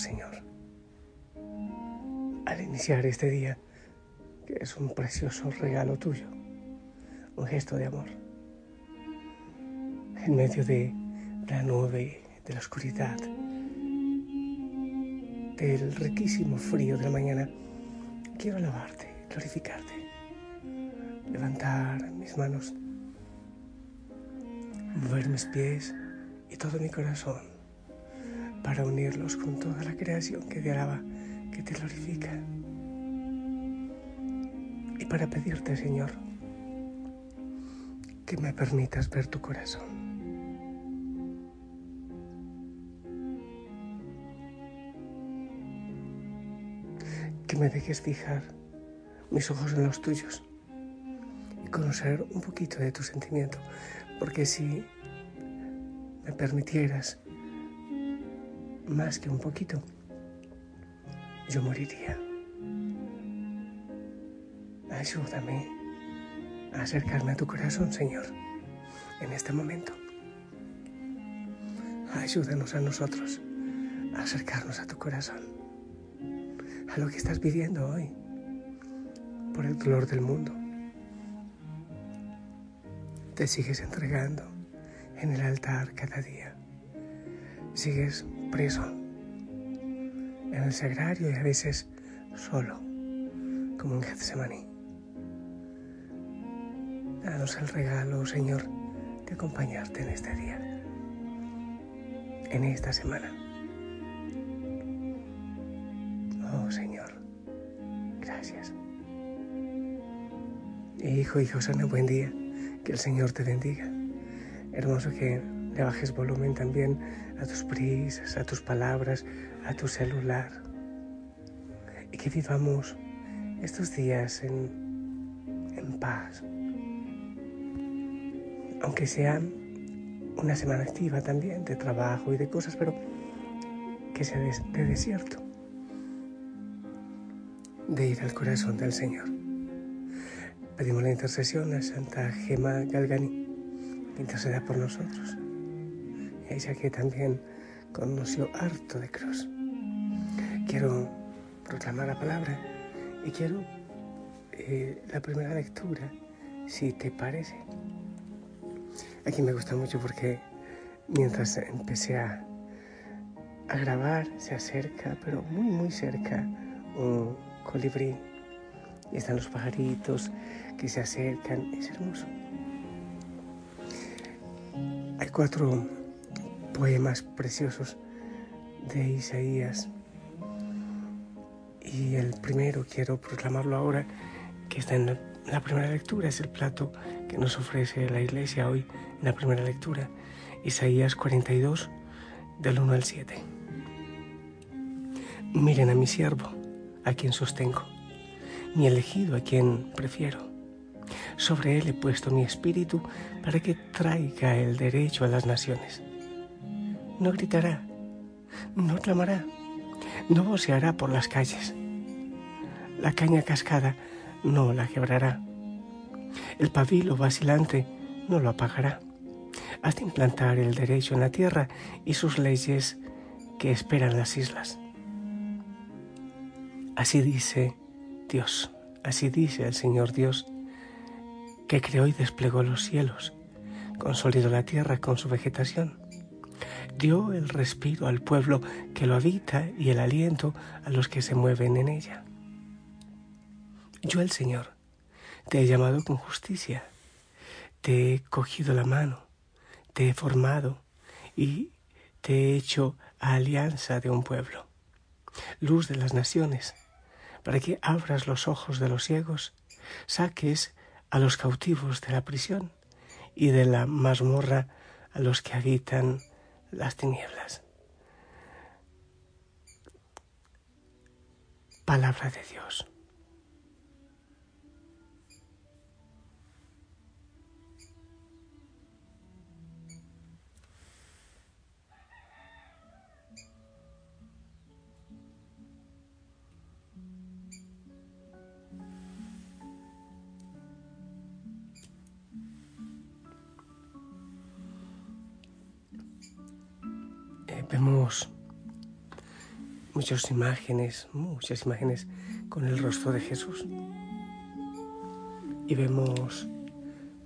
Señor, al iniciar este día, que es un precioso regalo tuyo, un gesto de amor, en medio de la nube, de la oscuridad, del riquísimo frío de la mañana, quiero alabarte, glorificarte, levantar mis manos, mover mis pies y todo mi corazón para unirlos con toda la creación que te alaba, que te glorifica. Y para pedirte, Señor, que me permitas ver tu corazón. Que me dejes fijar mis ojos en los tuyos y conocer un poquito de tu sentimiento, porque si me permitieras más que un poquito, yo moriría. Ayúdame a acercarme a tu corazón, Señor, en este momento. Ayúdanos a nosotros a acercarnos a tu corazón, a lo que estás viviendo hoy, por el dolor del mundo. Te sigues entregando en el altar cada día. Sigues preso en el sagrario y a veces solo, como en Getsemaní. Danos el regalo, Señor, de acompañarte en este día, en esta semana. Oh Señor, gracias. Hijo y Josana, buen día. Que el Señor te bendiga. Hermoso que le bajes volumen también a tus prisas, a tus palabras, a tu celular. Y que vivamos estos días en, en paz. Aunque sea una semana activa también de trabajo y de cosas, pero que sea de, de desierto, de ir al corazón del Señor. Pedimos la intercesión a Santa Gema Galgani, que interceda por nosotros ella que también conoció harto de cruz. Quiero proclamar la palabra y quiero eh, la primera lectura, si te parece. Aquí me gusta mucho porque mientras empecé a, a grabar, se acerca, pero muy, muy cerca, un colibrí. Y están los pajaritos que se acercan. Es hermoso. Hay cuatro poemas preciosos de Isaías. Y el primero quiero proclamarlo ahora, que está en la, primera lectura, es el plato que nos ofrece la iglesia hoy en la primera lectura, Isaías 42, del 1 al 7. Miren a mi siervo, a quien sostengo, mi elegido, a quien prefiero. Sobre él he puesto mi espíritu para que traiga el derecho a las naciones no gritará, no clamará, no voceará por las calles. La caña cascada no la quebrará. El pabilo vacilante no lo apagará. Hasta implantar el derecho en la tierra y sus leyes que esperan las islas. Así dice Dios, así dice el Señor Dios, que creó y desplegó los cielos, consolidó la tierra con su vegetación dio el respiro al pueblo que lo habita y el aliento a los que se mueven en ella. Yo el Señor te he llamado con justicia, te he cogido la mano, te he formado, y te he hecho alianza de un pueblo, luz de las naciones, para que abras los ojos de los ciegos, saques a los cautivos de la prisión y de la mazmorra a los que habitan las tinieblas. Palabra de Dios. Vemos muchas imágenes, muchas imágenes con el rostro de Jesús. Y vemos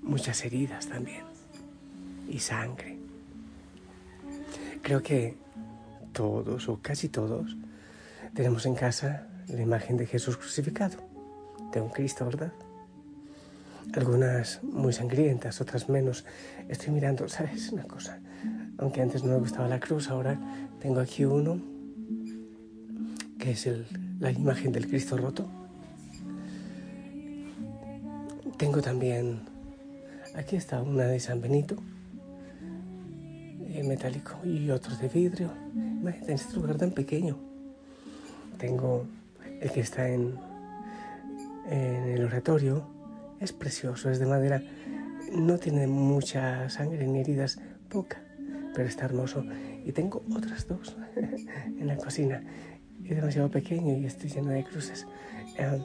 muchas heridas también y sangre. Creo que todos o casi todos tenemos en casa la imagen de Jesús crucificado, de un Cristo, ¿verdad? Algunas muy sangrientas, otras menos. Estoy mirando, ¿sabes una cosa? Aunque antes no me gustaba la cruz, ahora tengo aquí uno que es la imagen del Cristo roto. Tengo también, aquí está una de San Benito, eh, metálico, y otro de vidrio. Imagínate en este lugar tan pequeño. Tengo el que está en, en el oratorio, es precioso, es de madera, no tiene mucha sangre ni heridas, poca pero está hermoso. Y tengo otras dos en la cocina. Es demasiado pequeño y estoy lleno de cruces. Eh,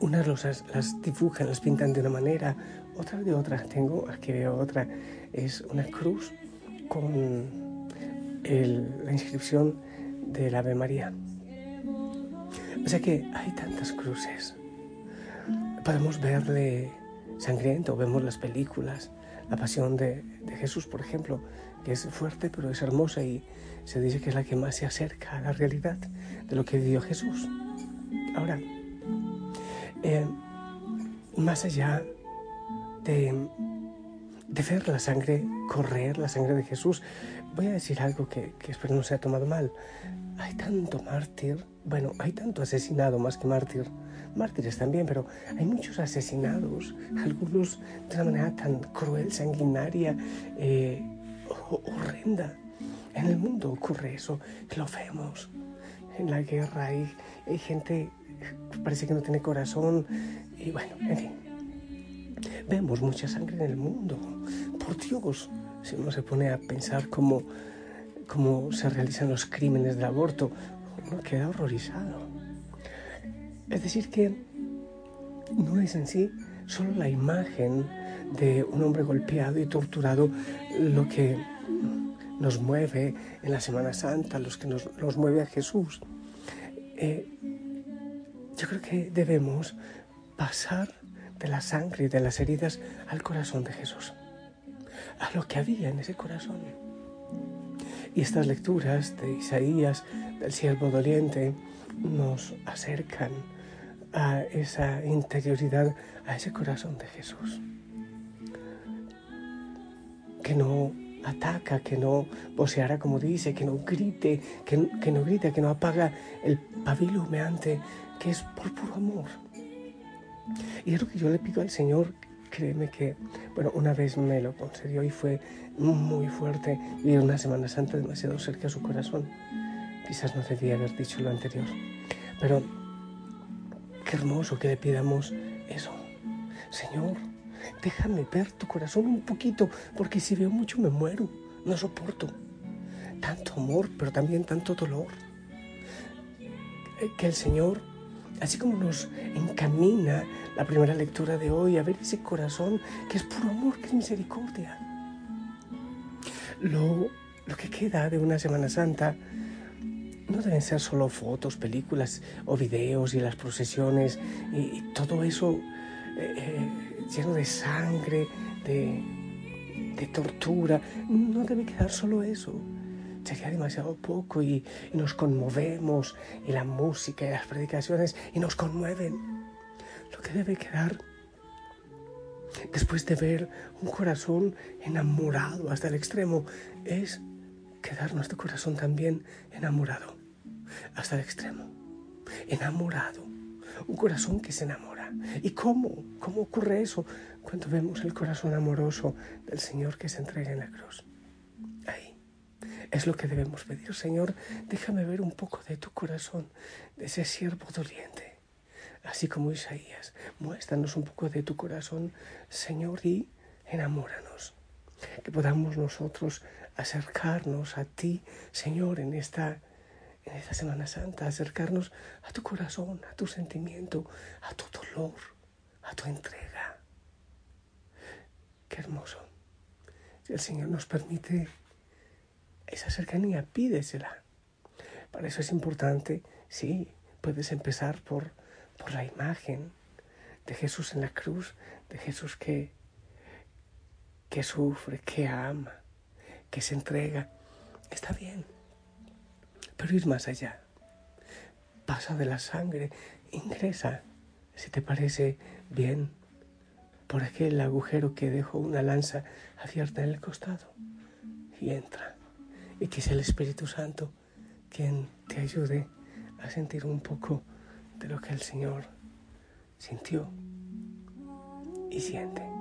unas las, las dibujan, las pintan de una manera, otras de otra. Tengo, aquí veo otra, es una cruz con la inscripción del Ave María. O sea que hay tantas cruces. Podemos verle sangriento, vemos las películas, la pasión de, de Jesús, por ejemplo, que es fuerte, pero es hermosa y se dice que es la que más se acerca a la realidad de lo que vivió Jesús. Ahora, eh, más allá de, de, ver la sangre correr, la sangre de Jesús, voy a decir algo que, que espero no sea tomado mal. Hay tanto mártir, bueno, hay tanto asesinado más que mártir, mártires también, pero hay muchos asesinados, algunos de una manera tan cruel, sanguinaria, eh, horrenda. En el mundo ocurre eso, lo vemos. En la guerra hay, gente que parece que no tiene corazón y bueno, en fin. Vemos mucha sangre en el mundo. Por Dios, si uno se pone a pensar cómo, cómo se realizan los crímenes del aborto, uno queda horrorizado. Es decir, que no es en sí solo la imagen de un hombre golpeado y torturado lo que nos mueve en la Semana Santa, los que nos, mueve a Jesús. Eh, yo creo que debemos pasar de la sangre y de las heridas al corazón de Jesús, a lo que había en ese corazón. Y estas lecturas de Isaías, del siervo doliente, nos acercan a esa interioridad, a ese corazón de Jesús, que no ataca, que no poseara como dice, que no grite, que, no grite, que no apaga el pabilo humeante, que es por puro amor. Y es lo que yo le pido al Señor, créeme que, bueno, una vez me lo concedió y fue muy fuerte vivir una Semana Santa demasiado cerca a su corazón. Quizás no debía haber dicho lo anterior, pero qué hermoso que le pidamos eso. Señor, déjame ver tu corazón un poquito, porque si veo mucho me muero, no soporto. Tanto amor, pero también tanto dolor. Que el Señor, así como nos encamina la primera lectura de hoy a ver ese corazón que es puro amor, que es misericordia. Lo, lo que queda de una Semana Santa no deben ser solo fotos, películas o videos y las procesiones y, todo eso eh, eh, lleno de sangre, de, tortura. No debe quedar solo eso. Sería demasiado poco y, nos conmovemos y la música y las predicaciones y nos conmueven. Lo que debe quedar después de ver un corazón enamorado hasta el extremo es que dar nuestro corazón también enamorado, hasta el extremo. Enamorado. Un corazón que se enamora. ¿Y cómo? ¿Cómo ocurre eso? Cuando vemos el corazón amoroso del Señor que se entrega en la cruz. Ahí. Es lo que debemos pedir. Señor, déjame ver un poco de tu corazón, de ese siervo doliente. Así como Isaías, muéstranos un poco de tu corazón, Señor, y enamóranos. Que podamos nosotros acercarnos a ti, Señor, en esta, en esta Semana Santa, acercarnos a tu corazón, a tu sentimiento, a tu dolor, a tu entrega. Qué hermoso. Si el Señor nos permite esa cercanía, pídesela. Para eso es importante, sí, puedes empezar por, por la imagen de Jesús en la cruz, de Jesús que, que sufre, que ama, que se entrega, está bien. Pero ir más allá. Pasa de la sangre, ingresa, si te parece bien, por aquel agujero que dejó una lanza abierta en el costado y entra. Y que sea el Espíritu Santo quien te ayude a sentir un poco de lo que el Señor sintió y siente.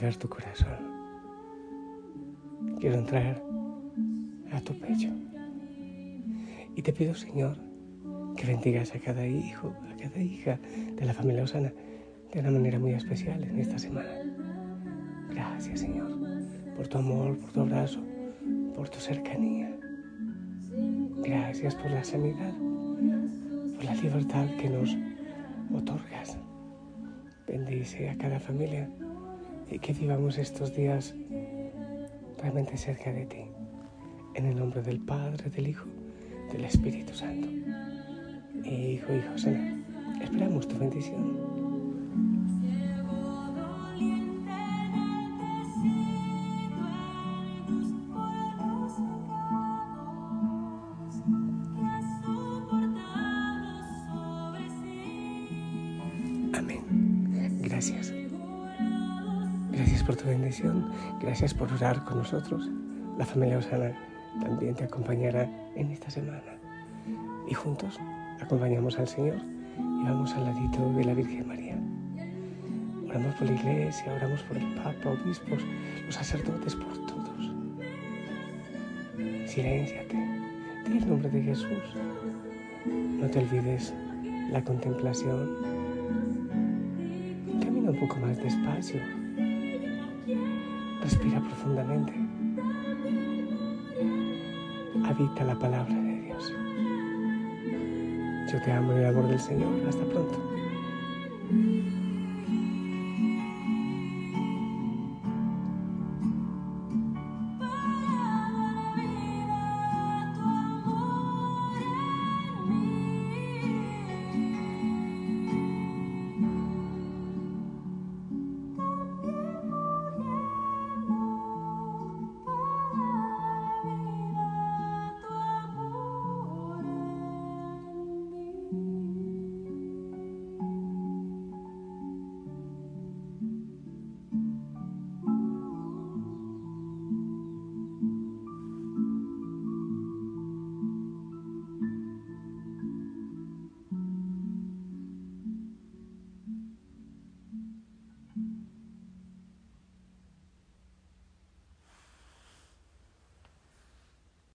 Ver tu corazón. Quiero entrar a tu pecho. Y te pido, Señor, que bendigas a cada hijo, a cada hija de la familia Osana de una manera muy especial en esta semana. Gracias, Señor, por tu amor, por tu abrazo, por tu cercanía. Gracias por la sanidad, por la libertad que nos otorgas. Bendice a cada familia y que vivamos estos días realmente cerca de ti. En el nombre del Padre, del Hijo, del Espíritu Santo. Hijo y José, esperamos tu bendición. Gracias por orar con nosotros. La familia Osana también te acompañará en esta semana. Y juntos acompañamos al Señor y vamos al ladito de la Virgen María. Oramos por la iglesia, oramos por el Papa, obispos, los sacerdotes, por todos. Silénciate. Di el nombre de Jesús. No te olvides la contemplación un poco más despacio. Respira profundamente. Habita la palabra de Dios. Yo te amo en el amor del Señor. Hasta pronto.